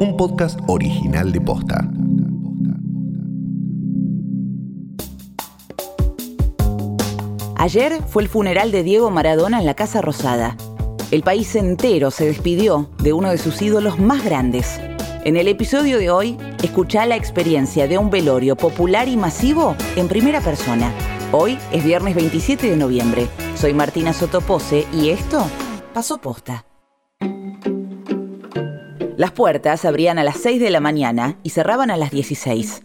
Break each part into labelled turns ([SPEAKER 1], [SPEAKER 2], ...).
[SPEAKER 1] un podcast original de Posta.
[SPEAKER 2] Ayer fue el funeral de Diego Maradona en la Casa Rosada. El país entero se despidió de uno de sus ídolos más grandes. En el episodio de hoy, escucha la experiencia de un velorio popular y masivo en primera persona. Hoy es viernes 27 de noviembre. Soy Martina Sotopose y esto pasó posta. Las puertas abrían a las 6 de la mañana y cerraban a las 16.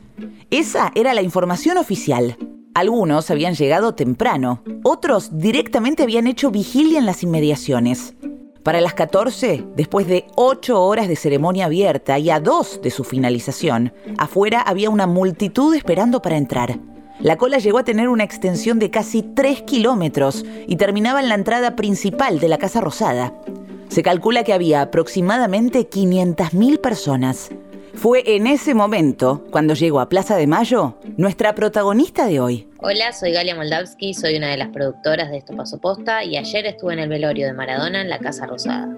[SPEAKER 2] Esa era la información oficial. Algunos habían llegado temprano, otros directamente habían hecho vigilia en las inmediaciones. Para las 14, después de 8 horas de ceremonia abierta y a 2 de su finalización, afuera había una multitud esperando para entrar. La cola llegó a tener una extensión de casi 3 kilómetros y terminaba en la entrada principal de la Casa Rosada. Se calcula que había aproximadamente 500.000 personas. Fue en ese momento, cuando llegó a Plaza de Mayo, nuestra protagonista de hoy.
[SPEAKER 3] Hola, soy Galia Moldavsky, soy una de las productoras de Esto Paso Posta y ayer estuve en el velorio de Maradona en la Casa Rosada.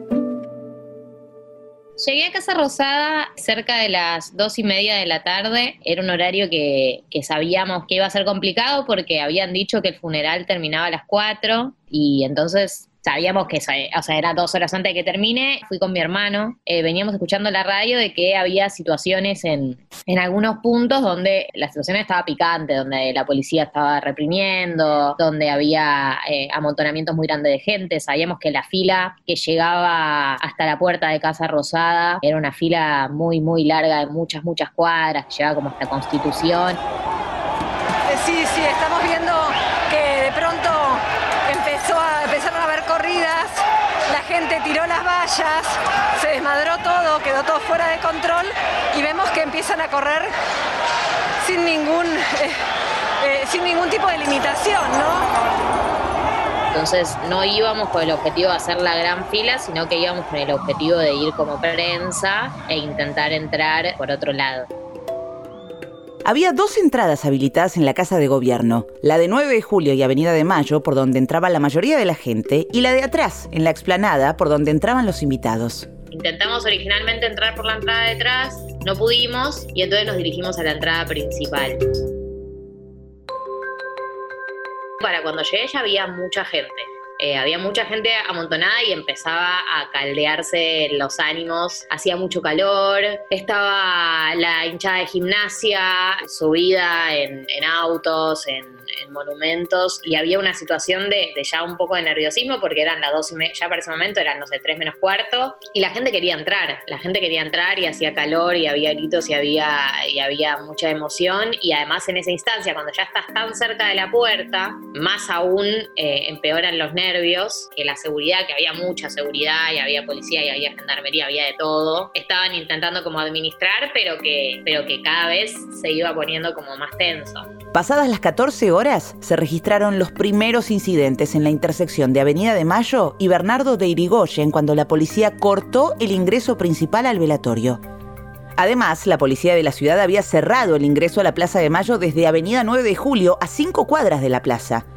[SPEAKER 3] Llegué a Casa Rosada cerca de las dos y media de la tarde. Era un horario que, que, sabíamos que iba a ser complicado porque habían dicho que el funeral terminaba a las cuatro y entonces sabíamos que, o sea, era dos horas antes de que termine, fui con mi hermano, eh, veníamos escuchando la radio de que había situaciones en, en algunos puntos donde la situación estaba picante, donde la policía estaba reprimiendo, donde había eh, amontonamientos muy grandes de gente, sabíamos que la fila que llegaba hasta la puerta de Casa Rosada era una fila muy, muy larga de muchas, muchas cuadras, que llegaba como hasta Constitución.
[SPEAKER 4] Eh, sí, sí, estamos viendo que de pronto empezó a, empezaron a haber corridas, la gente tiró las vallas, se desmadró todo, quedó todo fuera de control y vemos que empiezan a correr sin ningún, eh, eh, sin ningún tipo de limitación, ¿no?
[SPEAKER 3] Entonces no íbamos con el objetivo de hacer la gran fila, sino que íbamos con el objetivo de ir como prensa e intentar entrar por otro lado.
[SPEAKER 2] Había dos entradas habilitadas en la Casa de Gobierno, la de 9 de julio y Avenida de Mayo, por donde entraba la mayoría de la gente, y la de atrás, en la explanada, por donde entraban los invitados.
[SPEAKER 3] Intentamos originalmente entrar por la entrada de atrás, no pudimos, y entonces nos dirigimos a la entrada principal. Para cuando llegué ya había mucha gente. Eh, había mucha gente amontonada y empezaba a caldearse los ánimos, hacía mucho calor, estaba la hinchada de gimnasia, subida en, en autos, en, en, monumentos, y había una situación de, de, ya un poco de nerviosismo porque eran las dos ya para ese momento eran, no sé, tres menos cuarto, y la gente quería entrar, la gente quería entrar y hacía calor y había gritos y había, y había mucha emoción, y además en esa instancia, cuando ya estás tan cerca de la puerta, más aún eh, empeoran los nervios, que la seguridad, que había mucha seguridad y había policía y había gendarmería, había de todo, estaban intentando como administrar, pero que, pero que cada vez se iba poniendo como más tenso.
[SPEAKER 2] Pasadas las 14 horas, se registraron los primeros incidentes en la intersección de Avenida de Mayo y Bernardo de Irigoyen cuando la policía cortó el ingreso principal al velatorio. Además, la policía de la ciudad había cerrado el ingreso a la Plaza de Mayo desde Avenida 9 de Julio a cinco cuadras de la plaza.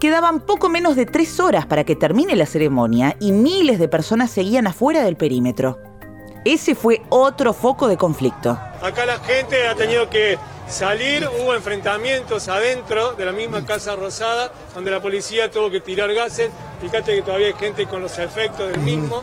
[SPEAKER 2] Quedaban poco menos de tres horas para que termine la ceremonia y miles de personas seguían afuera del perímetro. Ese fue otro foco de conflicto.
[SPEAKER 5] Acá la gente ha tenido que salir, hubo enfrentamientos adentro de la misma Casa Rosada, donde la policía tuvo que tirar gases. Fíjate que todavía hay gente con los efectos del mismo.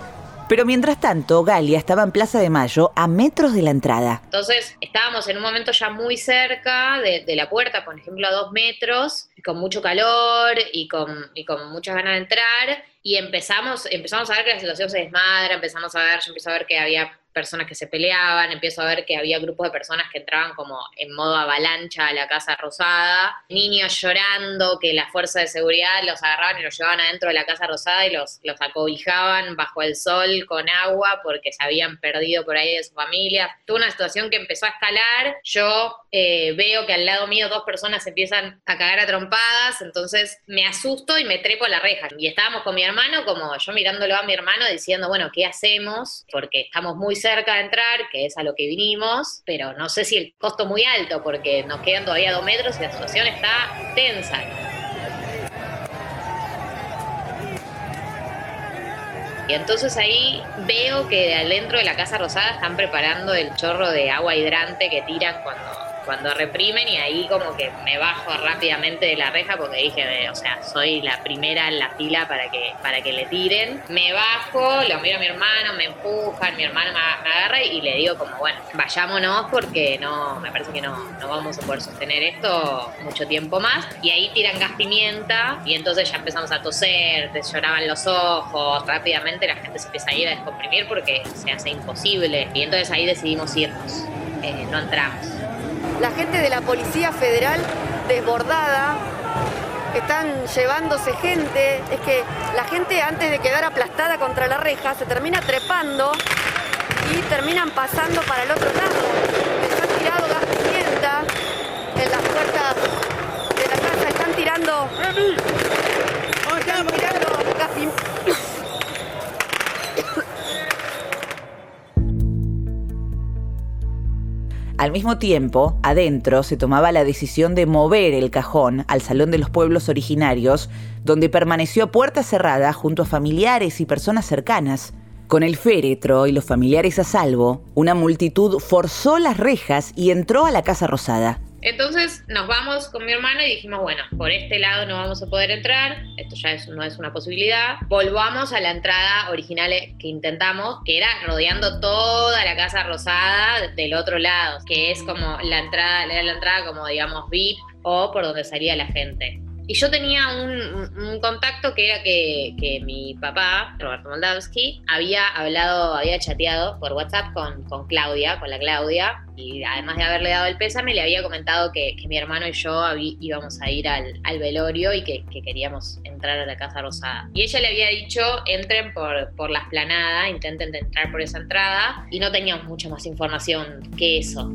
[SPEAKER 2] Pero mientras tanto, Galia estaba en Plaza de Mayo, a metros de la entrada.
[SPEAKER 3] Entonces, estábamos en un momento ya muy cerca de, de la puerta, por ejemplo, a dos metros, con mucho calor y con, y con muchas ganas de entrar. Y empezamos, empezamos a ver que la situación se desmadra, empezamos a ver, yo empiezo a ver que había personas que se peleaban, empiezo a ver que había grupos de personas que entraban como en modo avalancha a la Casa Rosada, niños llorando, que la fuerza de seguridad los agarraban y los llevaban adentro de la Casa Rosada y los, los acobijaban bajo el sol con agua porque se habían perdido por ahí de su familia. Tuvo una situación que empezó a escalar, yo eh, veo que al lado mío dos personas empiezan a cagar a trompadas, entonces me asusto y me trepo a la reja. Y estábamos con mi hermano, como yo mirándolo a mi hermano, diciendo, bueno, ¿qué hacemos? Porque estamos muy cerca de entrar, que es a lo que vinimos, pero no sé si el costo muy alto, porque nos quedan todavía dos metros y la situación está tensa. Y entonces ahí veo que adentro de la Casa Rosada están preparando el chorro de agua hidrante que tiran cuando cuando reprimen y ahí como que me bajo rápidamente de la reja porque dije, o sea, soy la primera en la fila para que, para que le tiren. Me bajo, lo miro a mi hermano, me empujan, mi hermano me, agarra y le digo como, bueno, vayámonos porque no, me parece que no, no vamos a poder sostener esto mucho tiempo más. Y ahí tiran gas pimienta y entonces ya empezamos a toser, te lloraban los ojos, rápidamente la gente se empieza a ir a descomprimir porque se hace imposible. Y entonces ahí decidimos irnos, eh, no entramos
[SPEAKER 6] la gente de la Policía Federal desbordada, están llevándose gente, es que la gente antes de quedar aplastada contra la reja se termina trepando y terminan pasando para el otro lado. Les han tirado gas pimienta en las puertas de la casa, están tirando... Están tirando
[SPEAKER 2] Al mismo tiempo, adentro se tomaba la decisión de mover el cajón al Salón de los Pueblos Originarios, donde permaneció puerta cerrada junto a familiares y personas cercanas. Con el féretro y los familiares a salvo, una multitud forzó las rejas y entró a la Casa Rosada.
[SPEAKER 3] Entonces nos vamos con mi hermano y dijimos, bueno, por este lado no vamos a poder entrar, esto ya no es una posibilidad. Volvamos a la entrada original que intentamos, que era rodeando toda la casa rosada del otro lado, que es como la entrada, la entrada como digamos VIP o por donde salía la gente. Y yo tenía un, contacto que era que, mi papá, Roberto Moldavsky, había hablado, había chateado por WhatsApp con, con, Claudia, con la Claudia, y además de haberle dado el pésame, le había comentado que, mi hermano y yo íbamos a ir al, velorio y que, queríamos entrar a la Casa Rosada. Y ella le había dicho, entren por, por la esplanada, intenten entrar por esa entrada, y no teníamos mucha más información que eso.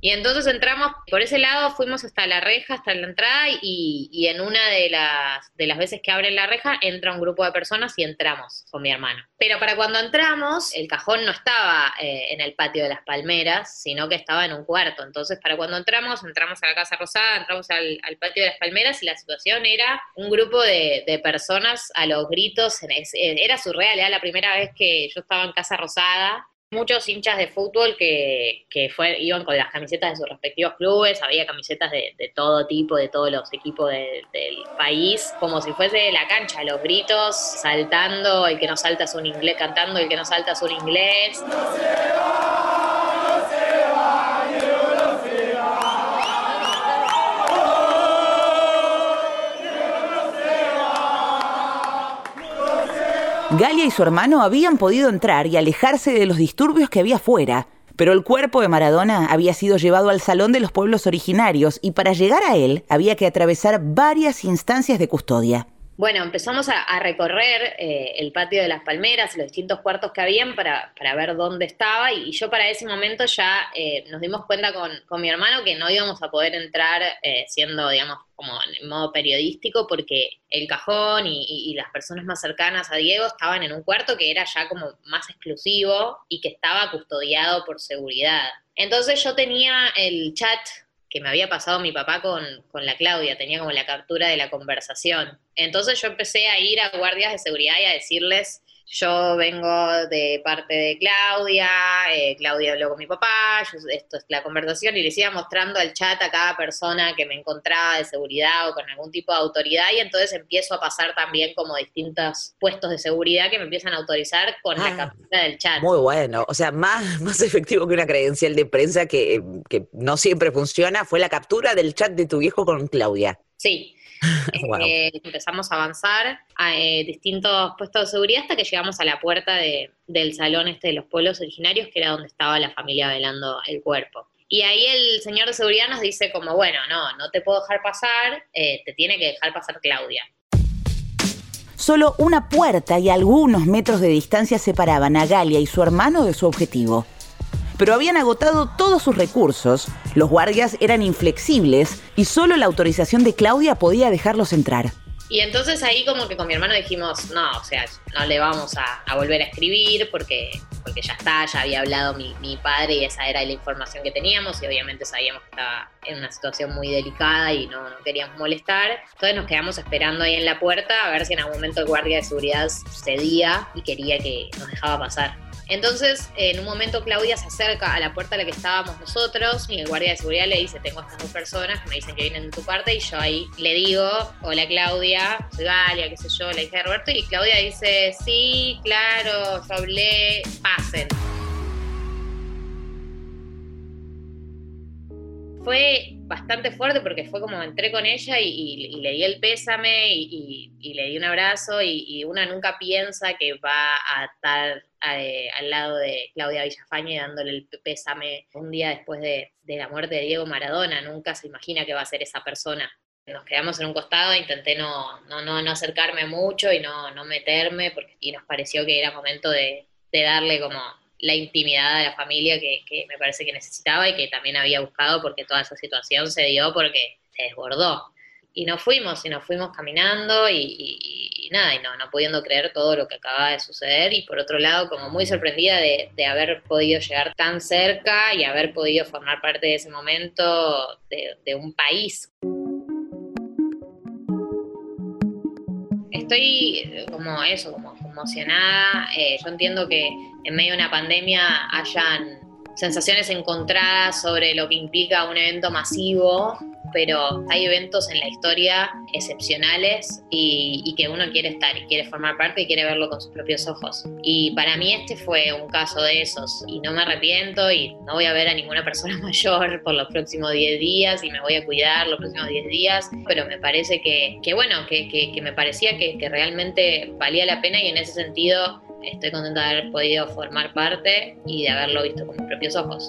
[SPEAKER 3] Y entonces entramos por ese lado, fuimos hasta la reja, hasta la entrada, y, en una de las, de las veces que abren la reja entra un grupo de personas y entramos con mi hermano. Pero para cuando entramos, el cajón no estaba eh, en el patio de las palmeras, sino que estaba en un cuarto. Entonces, para cuando entramos, entramos a la Casa Rosada, entramos al, patio de las palmeras y la situación era un grupo de, de personas a los gritos. Era surreal, era la primera vez que yo estaba en Casa Rosada muchos hinchas de fútbol que, fue, iban con las camisetas de sus respectivos clubes, había camisetas de, todo tipo, de todos los equipos del país, como si fuese la cancha, los gritos, saltando, el que no salta es un inglés, cantando, el que no salta es un inglés.
[SPEAKER 2] Galia y su hermano habían podido entrar y alejarse de los disturbios que había afuera, pero el cuerpo de Maradona había sido llevado al Salón de los Pueblos Originarios y para llegar a él había que atravesar varias instancias de custodia.
[SPEAKER 3] Bueno, empezamos a, recorrer eh, el patio de las palmeras, los distintos cuartos que habían para, ver dónde estaba y, yo para ese momento ya eh, nos dimos cuenta con, mi hermano que no íbamos a poder entrar eh, siendo, digamos, como en modo periodístico porque el cajón y, las personas más cercanas a Diego estaban en un cuarto que era ya como más exclusivo y que estaba custodiado por seguridad. Entonces yo tenía el chat que me había pasado mi papá con, con, la Claudia, tenía como la captura de la conversación. Entonces yo empecé a ir a guardias de seguridad y a decirles yo vengo de parte de Claudia, eh, Claudia habló con mi papá, esto es la conversación y le iba mostrando al chat a cada persona que me encontraba de seguridad o con algún tipo de autoridad y entonces empiezo a pasar también como distintos puestos de seguridad que me empiezan a autorizar con la ah, captura del chat.
[SPEAKER 2] Muy bueno, o sea, más, más efectivo que una credencial de prensa que, que no siempre funciona fue la captura del chat de tu viejo con Claudia.
[SPEAKER 3] Sí, Eh, empezamos a avanzar a eh, distintos puestos de seguridad hasta que llegamos a la puerta del salón este de los pueblos originarios, que era donde estaba la familia velando el cuerpo. Y ahí el señor de seguridad nos dice como, bueno, no, no te puedo dejar pasar, eh, te tiene que dejar pasar Claudia.
[SPEAKER 2] Solo una puerta y algunos metros de distancia separaban a Galia y su hermano de su objetivo pero habían agotado todos sus recursos, los guardias eran inflexibles y solo la autorización de Claudia podía dejarlos entrar.
[SPEAKER 3] Y entonces ahí como que con mi hermano dijimos, no, o sea, no le vamos a, volver a escribir porque, porque ya está, ya había hablado mi, padre y esa era la información que teníamos y obviamente sabíamos que estaba en una situación muy delicada y no, no queríamos molestar. Entonces nos quedamos esperando ahí en la puerta a ver si en algún momento el guardia de seguridad cedía y quería que nos dejaba pasar. Entonces, en un momento Claudia se acerca a la puerta a la que estábamos nosotros y el guardia de seguridad le dice, tengo estas dos personas que me dicen que vienen de tu parte y yo ahí le digo, hola Claudia, soy Galia, qué sé yo, la hija de Roberto y Claudia dice, sí, claro, yo hablé, pasen. fue bastante fuerte porque fue como entré con ella y, le di el pésame y, le di un abrazo y, una nunca piensa que va a estar eh, al lado de Claudia Villafañe dándole el pésame un día después de, la muerte de Diego Maradona, nunca se imagina que va a ser esa persona. Nos quedamos en un costado, intenté no, no, no, acercarme mucho y no, no meterme porque, y nos pareció que era momento de darle como la intimidad de la familia que, me parece que necesitaba y que también había buscado porque toda esa situación se dio porque se desbordó. Y nos fuimos, y nos fuimos caminando y, nada, y no, no pudiendo creer todo lo que acaba de suceder y por otro lado como muy sorprendida de, haber podido llegar tan cerca y haber podido formar parte de ese momento de, de un país. Estoy como eso, como emocionada. Eh, yo entiendo que en medio de una pandemia hayan sensaciones encontradas sobre lo que implica un evento masivo pero hay eventos en la historia excepcionales y, que uno quiere estar y quiere formar parte y quiere verlo con sus propios ojos. Y para mí este fue un caso de esos y no me arrepiento y no voy a ver a ninguna persona mayor por los próximos 10 días y me voy a cuidar los próximos 10 días, pero me parece que, bueno, que, que, me parecía que, que realmente valía la pena y en ese sentido estoy contenta de haber podido formar parte y de haberlo visto con mis propios ojos.